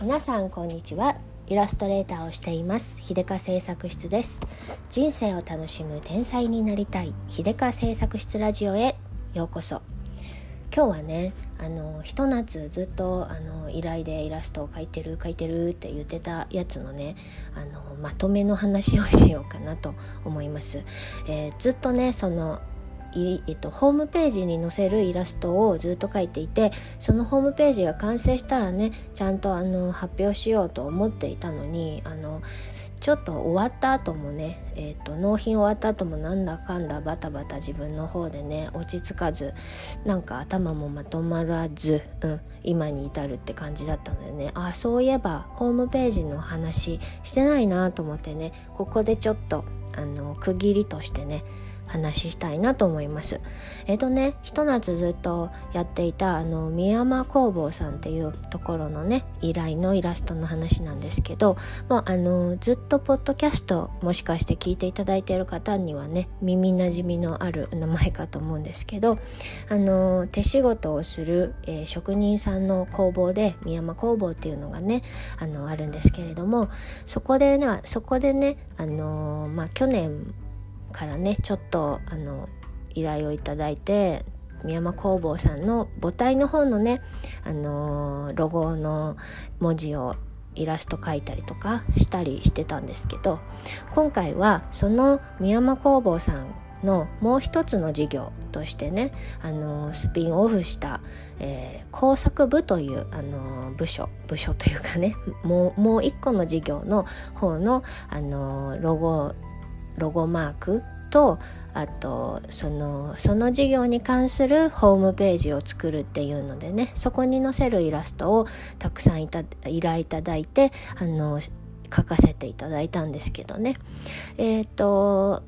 皆さんこんにちは。イラストレーターをしています。秀香製作室です。人生を楽しむ天才になりたい。秀香製作室ラジオへ。ようこそ。今日はねあのひと夏ずっとあの依頼でイラストを描いてる描いてるって言ってたやつのねあのまとめの話をしようかなと思います、えー、ずっとねそのえっと、ホームページに載せるイラストをずっと描いていてそのホームページが完成したらねちゃんとあの発表しようと思っていたのにあのちょっと終わった後もね、えーと、納品終わった後もなんだかんだバタバタ自分の方でね落ち着かずなんか頭もまとまらず、うん、今に至るって感じだったのでねあそういえばホームページの話してないなと思ってねここでちょっとあの区切りとしてね話したいなと思います。えっ、とねひと夏ずっとやっていたあの宮山工房さんっていうところのね依頼のイラストの話なんですけどもうあのずっとポッドキャストもしかして聞いていただいている方にはね耳なじみのある名前かと思うんですけどあの手仕事をする、えー、職人さんの工房で宮山工房っていうのがねあのあるんですけれどもそこでねそこでねあのまあ去年からねちょっとあの依頼をいただいて宮山工房さんの母体の方のね、あの、ロゴの文字をイラスト描いたりとかしたりしてたんですけど今回はその宮山工房さんのもう一つの事業としてね、あのー、スピンオフした、えー、工作部という、あのー、部署部署というかねもうもう一個の事業の方の、あのロゴロゴマークとあとそのその事業に関するホームページを作るっていうのでねそこに載せるイラストをたくさんいた依頼いただいてあの書かせていただいたんですけどね。えっ、ー、と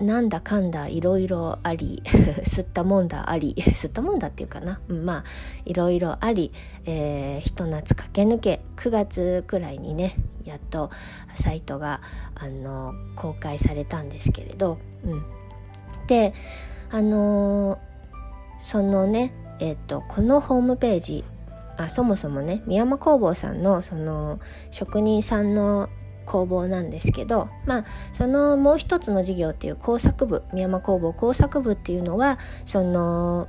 なんだかんだいろいろあり 吸ったもんだあり 吸ったもんだっていうかな、うん、まあいろいろあり、えー、ひと夏駆け抜け9月くらいにねやっとサイトがあの公開されたんですけれど、うん、であのー、そのねえっ、ー、とこのホームページあそもそもね宮山工房さんのその職人さんの工房なんですけどまあそのもう一つの事業っていう工作部美山工房工作部っていうのはその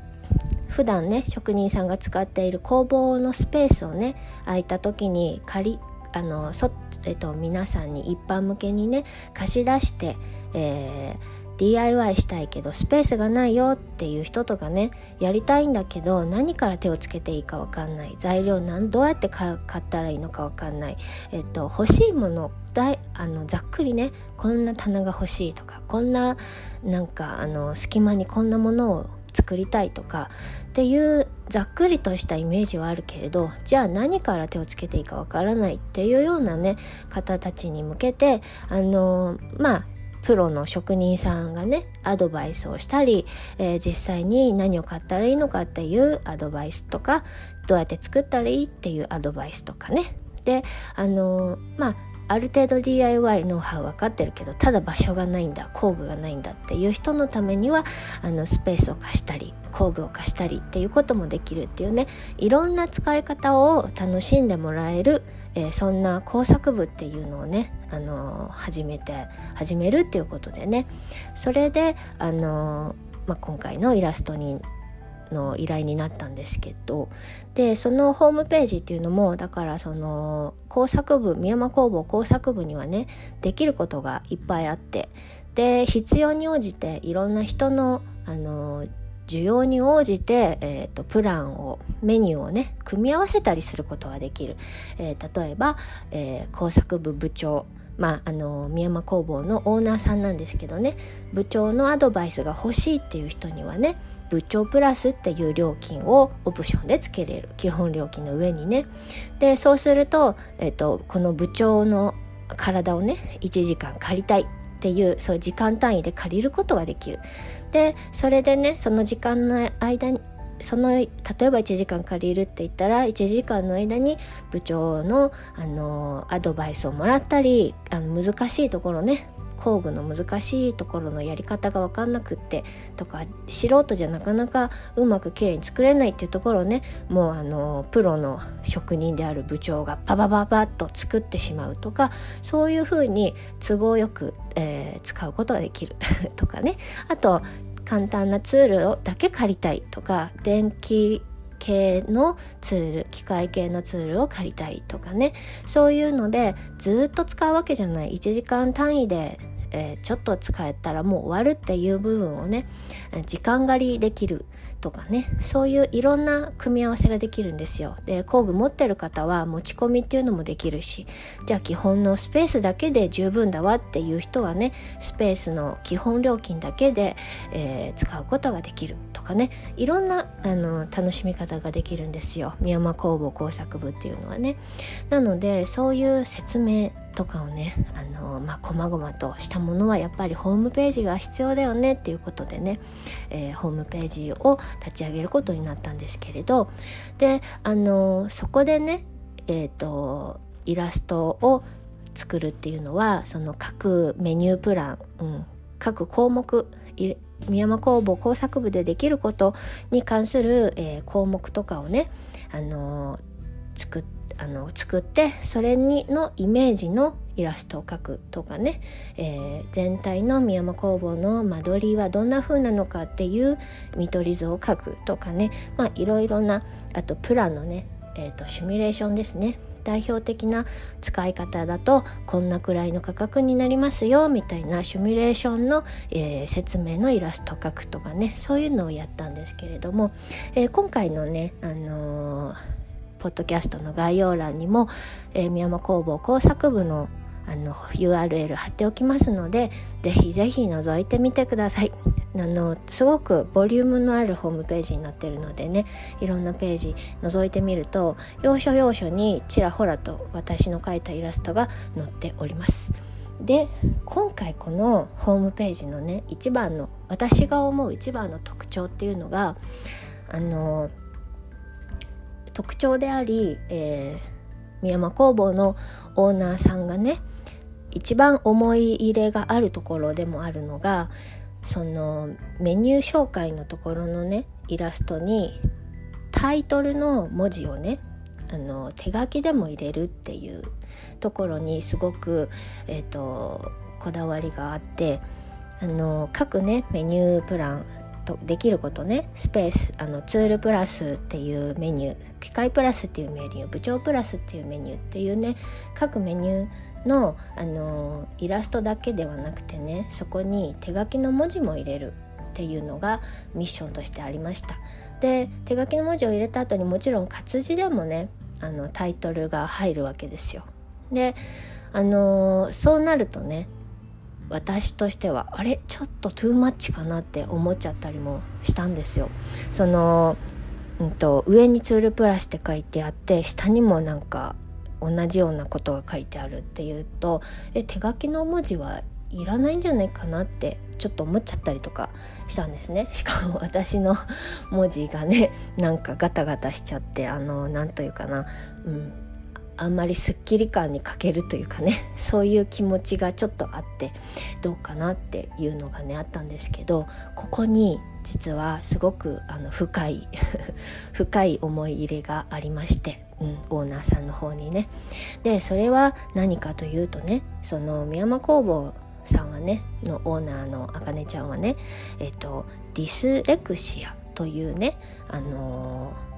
普段ね職人さんが使っている工房のスペースをね空いた時に借りあのそ、えっと、皆さんに一般向けにね貸し出して、えー DIY したいけどスペースがないよっていう人とかねやりたいんだけど何から手をつけていいか分かんない。材料などうやって買ったらいいのか分かんない、えっと、欲しいものだいあのざっくりねこんな棚が欲しいとかこんななんかあの隙間にこんなものを作りたいとかっていうざっくりとしたイメージはあるけれどじゃあ何から手をつけていいかわからないっていうようなね方たちに向けてあのまあプロの職人さんがねアドバイスをしたり、えー、実際に何を買ったらいいのかっていうアドバイスとかどうやって作ったらいいっていうアドバイスとかね。であのー、まあある程度 DIY ノウハウ分かってるけどただ場所がないんだ工具がないんだっていう人のためにはあのスペースを貸したり工具を貸したりっていうこともできるっていうねいろんな使い方を楽しんでもらえる、えー、そんな工作部っていうのをね、あのー、始めて始めるっていうことでね。それで、あのー、まあ、今回のイラストにの依頼になったんですけどでそのホームページっていうのもだからその工作部宮山工房工作部にはねできることがいっぱいあってで必要に応じていろんな人のあの需要に応じて、えーと、プランをメニューをね組み合わせたりすることができる、えー、例えば、えー、工作部部長。まあ、あの宮山工房のオーナーさんなんですけどね。部長のアドバイスが欲しいっていう人にはね部長プラスっていう料金をオプションでつけれる。基本料金の上にね。でそうすると,、えーと、この部長の体をね1時間借りたい。っていうそういう時間単位で借りることができる。でそれでねその時間の間にその例えば1時間借りるって言ったら1時間の間に部長のあのアドバイスをもらったりあの難しいところね工具の難しいところのやり方が分かんなくってとか素人じゃなかなかうまくきれいに作れないっていうところをねもうあのプロの職人である部長がパパパパッと作ってしまうとかそういうふうに都合よく、えー、使うことができるとかね。あと簡単なツールをだけ借りたいとか電気系のツール機械系のツールを借りたいとかね。そういうのでずっと使うわけじゃない。1時間単位でえー、ちょっと使えたらもう終わるっていう部分をね時間狩りできる。とかねそういういろんな組み合わせができるんですよ。で工具持ってる方は持ち込みっていうのもできるしじゃあ基本のスペースだけで十分だわっていう人はねスペースの基本料金だけで、えー、使うことができるとかね。いろんなあの楽しみ方ができるんですよ。宮山工房工作部っていうのはね。なのでそういう説明とかをねあのまあ細々としたものはやっぱりホームページが必要だよねっていうことでね、えー、ホームページを立ち上げることになったんですけれどであのそこでねえっ、ー、とイラストを作るっていうのはその各メニュープラン、うん、各項目宮山工房工作部でできることに関する、えー、項目とかをね、あの作ってあの作ってそれにのイメージのイラストを描くとかね、えー、全体の宮山工房の間取りはどんな風なのかっていう見取り図を描くとかね。まあいろいろなあとプラのね、えーと、シミュレーションですね。代表的な使い方だとこんなくらいの価格になりますよみたいなシミュレーションの、えー、説明のイラスト描くとかね。そういうのをやったんですけれども、えー、今回のね、あのーポッドキャストの概要欄にも、えー、宮山工房工作部のあの URL 貼っておきますのでぜひぜひ覗いてみてください。あのすごくボリュームのあるホームページになってるのでねいろんなページ覗いてみると要所要所にちらほらと私の描いたイラストが載っております。で今回このホームページのね一番の私が思う一番の特徴っていうのがあの特徴であり、えー、宮山工房のオーナーさんがね一番思い入れがあるところでもあるのがそのメニュー紹介のところのねイラストにタイトルの文字をねあの手書きでも入れるっていうところにすごく、えーとこだわりがあってあの各ねメニュープランとできることねスペースあのツールプラスっていうメニュー機械プラスっていうメニュー部長プラスっていうメニューっていうね各メニューのあのイラストだけではなくてねそこに手書きの文字も入れるっていうのがミッションとしてありました。で手書きの文字を入れた後にもちろん活字でもねあのタイトルが入るわけですよ。であのそうなるとね私としてはあれちょっとトゥーマッチかなって思っちゃったりもしたんですよ。そのうんと、上にツールプラスって書いてあって下にもなんか同じようなことが書いてあるっていうとえ手書きの文字はいらないんじゃないかなってちょっと思っちゃったりとかしたんですね。しかも私の 文字がねなんかガタガタしちゃってあの何というかな、うん、あんまりすっきり感に欠けるというかねそういう気持ちがちょっとあってどうかなっていうのがねあったんですけどここに実はすごくあの深い 深い思い入れがありまして、うん、オーナーさんの方にね。でそれは何かというとねその宮山工房さんはねのオーナーのあかねちゃんはねえっ、とディスレクシアというねあのー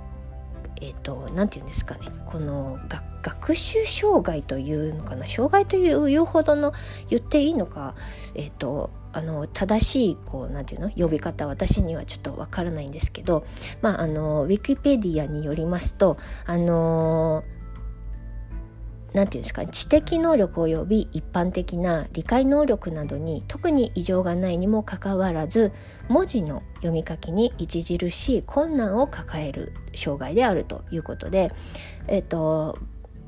えっ、ー、と何て言うんですかね。この学習障害というのかな。障害というほどの言っていいのかえっ、ー、とあの正しいこうなんていうの？呼び方私にはちょっとわからないんですけどまああのウィキペディアによりますとあの何て言うんですか知的能力及び一般的な理解能力などに特に異常がないにもかかわらず文字の読み書きに著しい困難を抱える障害であるということで、えっと、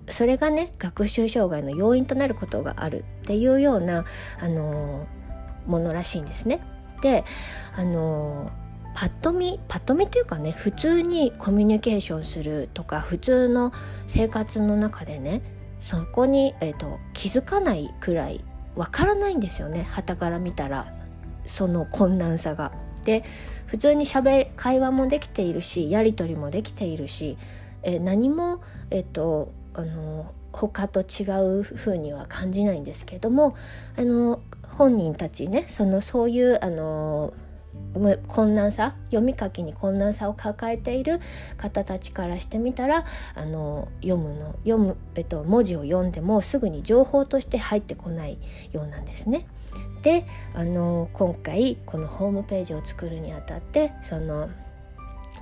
それがね学習障害の要因となることがあるっていうようなあのものらしいんですね。であのパッと見パッと見というかね普通にコミュニケーションするとか普通の生活の中でねそこに、えーと、気づかないくらいわからないんですよね旗から見たらその困難さが。で普通にしゃべ会話もできているしやり取りもできているし、え何も、えっと、あの他と違う風には感じないんですけどもあの本人たちねそのそういうあの困難さ読み書きに困難さを抱えている方たちからしてみたらあの読むの読む、えっと、文字を読んでもすぐに情報として入ってこないようなんですね。であの今回このホームページを作るにあたってその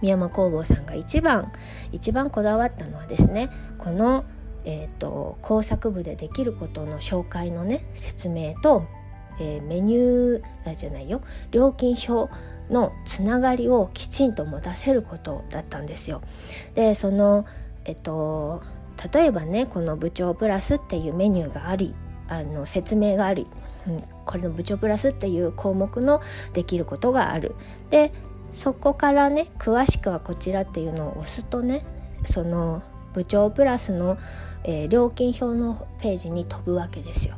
宮山工房さんが一番一番こだわったのはですねこの、えーと工作部でできることの紹介のね説明とえー、メニューじゃないよ料金表のつながりをきちんと持たせることだったんですよ。でそのえっと例えばねこの部長プラスっていうメニューがありあの説明があり、うん、これの部長プラスっていう項目のできることがある。でそこからね詳しくはこちらっていうのを押すとねその部長プラスの、えー、料金表のページに飛ぶわけですよ。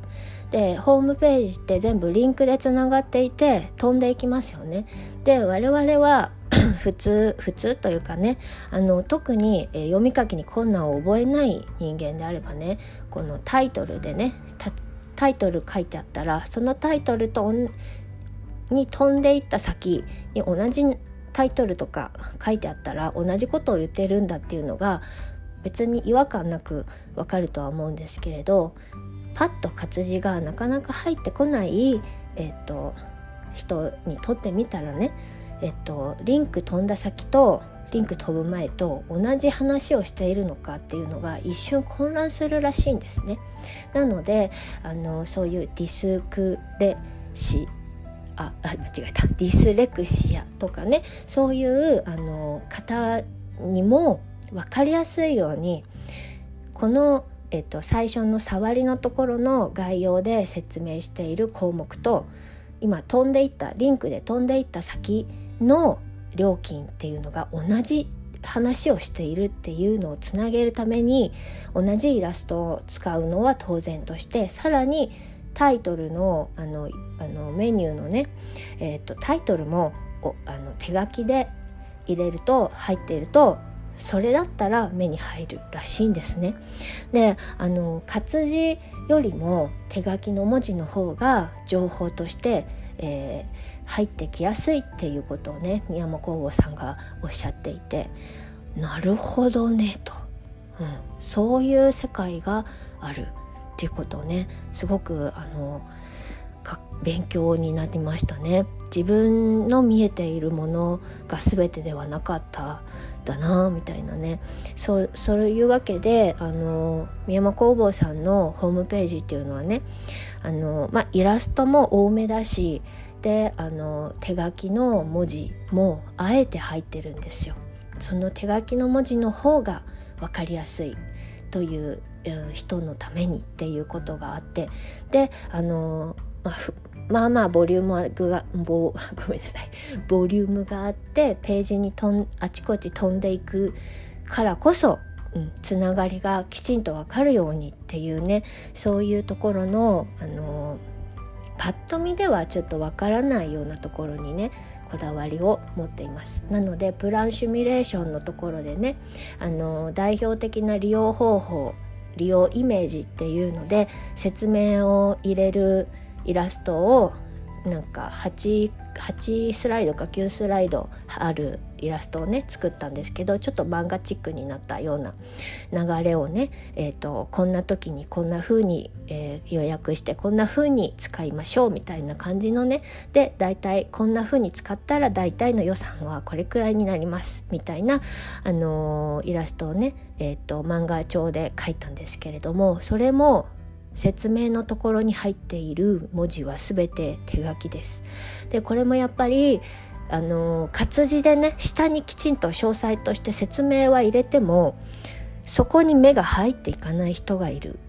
でホームページって全部リンクでつながっていて飛んでいきますよね。で我々は 普通普通というかねあの特に、え、読み書きに困難を覚えない人間であればねこのタイトルでねタイトル書いてあったらそのタイトルとに飛んでいった先に同じタイトルとか書いてあったら同じことを言ってるんだっていうのが別に違和感なくわかるとは思うんですけれどパッと活字がなかなか入ってこない、えっと、人にとってみたらね、えっと、リンク飛んだ先とリンク飛ぶ前と同じ話をしているのかっていうのが一瞬混乱するらしいんですね。なのであのそういうディスクレシああ間違えたディスレクシアとかねそういうあの方にも分かりやすいようにこのえっと、最初の触りのところの概要で説明している項目と今飛んでいったリンクで飛んでいった先の料金っていうのが同じ話をしているっていうのをつなげるために同じイラストを使うのは当然としてさらにタイトルのあのあのメニューのね、えーと、とタイトルもあの手書きで入れると入っているとそれだったら目に入るらしいんですね。であの活字よりも手書きの文字の方が情報として、えー、入ってきやすいっていうことをね宮本工房さんがおっしゃっていてなるほどねと、うん、そういう世界があるっていうことをねすごくあの勉強になりましたね。自分の見えているものが全てではなかっただなみたいなねそうそういうわけであの宮山工房さんのホームページっていうのはねあの、まあ、イラストも多めだしであの手書きの文字もあえて入ってるんですよ。その手書きの文字の方が分かりやすいという人のためにっていうことがあってであの、まあ、まあまあボリュームが ごめんなさい。ボリュームがあってページにとんあちこち飛んでいくからこそ、うん、つながりがきちんと分かるようにっていうねそういうところの、あのパッと見ではちょっと分からないようなところにねこだわりを持っています。なのでプランシミュレーションのところでね、あの代表的な利用方法利用イメージっていうので説明を入れるイラストをなんか 8, 8スライドか9スライドあるイラストをね作ったんですけどちょっと漫画チックになったような流れをね、えーと、こんな時にこんな風に、えー、予約してこんな風に使いましょうみたいな感じのねで大体こんな風に使ったら大体の予算はこれくらいになりますみたいな、あのー、イラストをね、えーと漫画帳で書いたんですけれどもそれも説明のところに入っている文字は全て手書きです。でこれもやっぱりあの活字でね下にきちんと詳細として説明は入れてもそこに目が入っていかない人がいる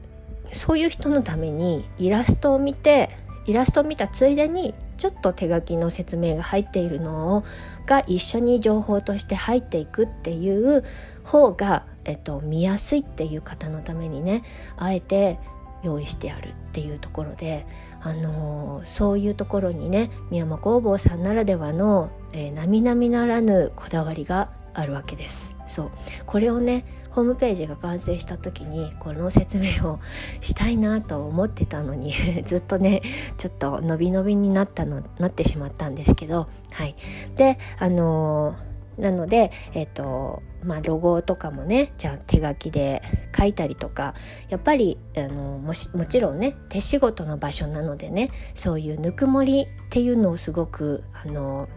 そういう人のためにイラストを見てイラストを見たついでにちょっと手書きの説明が入っているのをが一緒に情報として入っていくっていう方が、えっと、見やすいっていう方のためにねあえて用意してあるっていうところで、あのー、そういうところにね三山工房さんならではの、えー、並々ならぬこだわりがあるわけです。そうこれをねホームページが完成した時にこの説明をしたいなと思ってたのに ずっとねちょっと伸び伸びになったのなってしまったんですけどはいであのーなので、えーとまあ、ロゴとかもねじゃあ手書きで書いたりとかやっぱりあのもしもちろんね手仕事の場所なのでねそういうぬくもりっていうのをすごくあの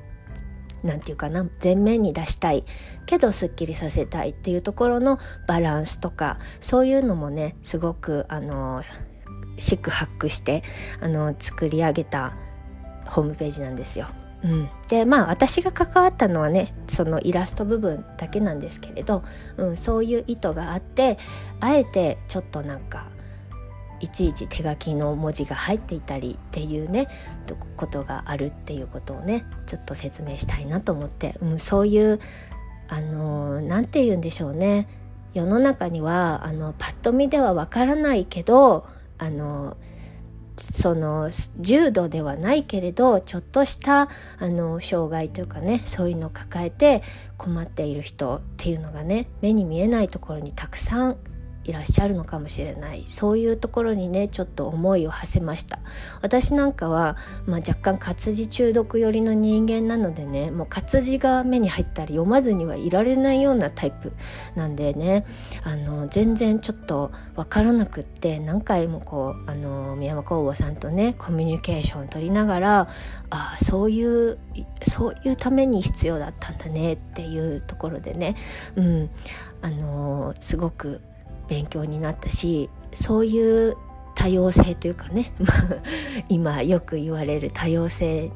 なんていうかな前面に出したいけどすっきりさせたいっていうところのバランスとかそういうのもねすごくあの四苦八苦してあの作り上げたホームページなんですよ。うん、でまあ私が関わったのはねそのイラスト部分だけなんですけれど、うん、そういう意図があってあえてちょっとなんかいちいち手書きの文字が入っていたりっていうねことがあるっていうことをねちょっと説明したいなと思って、うん、そういうあの何て言うんでしょうね。世の中にはあのパッと見ではわからないけどあのその重度ではないけれどちょっとしたあの障害というかねそういうのを抱えて困っている人っていうのがね目に見えないところにたくさんいらっしゃるのかもしれない。そういうところにねちょっと思いを馳せました。私なんかは、まあ、若干活字中毒寄りの人間なのでねもう活字が目に入ったら読まずにはいられないようなタイプなんでねあの全然ちょっと分からなくって何回もこうあの宮山工房さんとねコミュニケーション取りながらああそういうそういうために必要だったんだねっていうところでね、うん、あのすごく勉強になったしそういう多様性というかね 今よく言われる多様性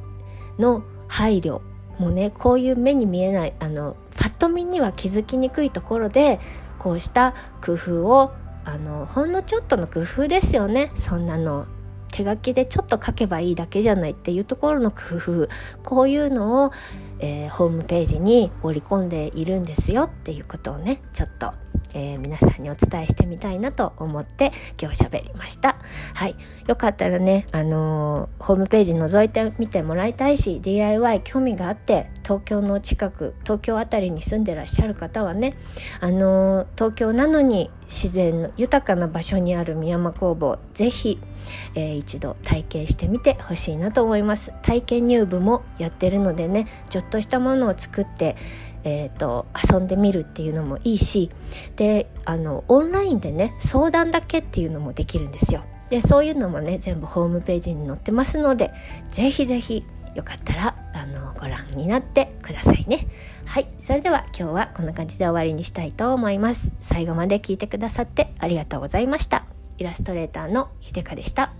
の配慮もねこういう目に見えないあのパッと見には気づきにくいところでこうした工夫をあのほんのちょっとの工夫ですよね。そんなの手書きでちょっと書けばいいだけじゃないっていうところの工夫こういうのを、えー、ホームページに織り込んでいるんですよっていうことをねちょっとえー、皆さんにお伝えしてみたいなと思って今日喋りました。はい。よかったらね、あのー、ホームページ覗いてみてもらいたいし、DIY 興味があって、東京の近く、東京あたりに住んでらっしゃる方はね、あの、東京なのに自然の豊かな場所にある宮山工房、ぜひ、えー、一度体験してみてほしいなと思います。体験入部もやってるのでね、ちょっとしたものを作って、えーと、遊んでみるっていうのもいいしであのオンラインでね相談だけっていうのもできるんですよ。でそういうのもね全部ホームページに載ってますのでぜひぜひよかったらあのご覧になってくださいね。はいそれでは今日はこんな感じで終わりにしたいと思います。最後まで聞いてくださってありがとうございました。イラストレーターのひでかでした。